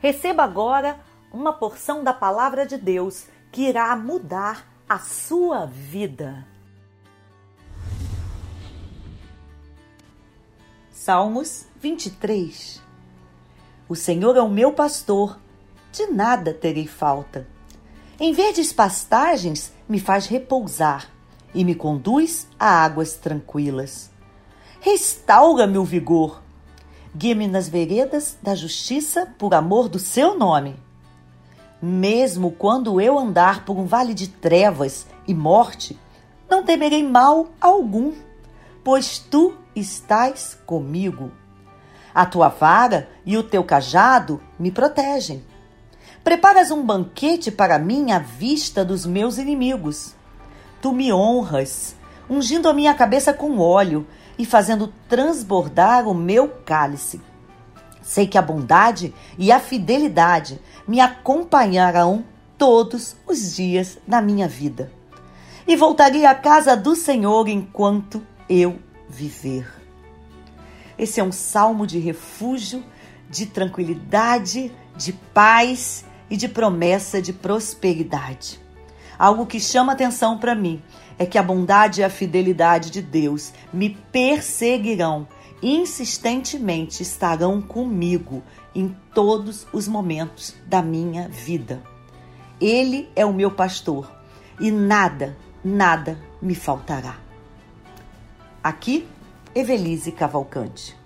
Receba agora uma porção da palavra de Deus que irá mudar a sua vida. Salmos 23 O Senhor é o meu pastor, de nada terei falta. Em verdes pastagens me faz repousar e me conduz a águas tranquilas. Restaura-me o vigor Guia-me nas veredas da justiça por amor do seu nome. Mesmo quando eu andar por um vale de trevas e morte, não temerei mal algum, pois tu estás comigo. A tua vara e o teu cajado me protegem. Preparas um banquete para mim à vista dos meus inimigos. Tu me honras, ungindo a minha cabeça com óleo e fazendo transbordar o meu cálice. Sei que a bondade e a fidelidade me acompanharão todos os dias da minha vida. E voltarei à casa do Senhor enquanto eu viver. Esse é um salmo de refúgio, de tranquilidade, de paz e de promessa de prosperidade. Algo que chama atenção para mim é que a bondade e a fidelidade de Deus me perseguirão, insistentemente estarão comigo em todos os momentos da minha vida. Ele é o meu pastor e nada, nada me faltará. Aqui, Evelise Cavalcante.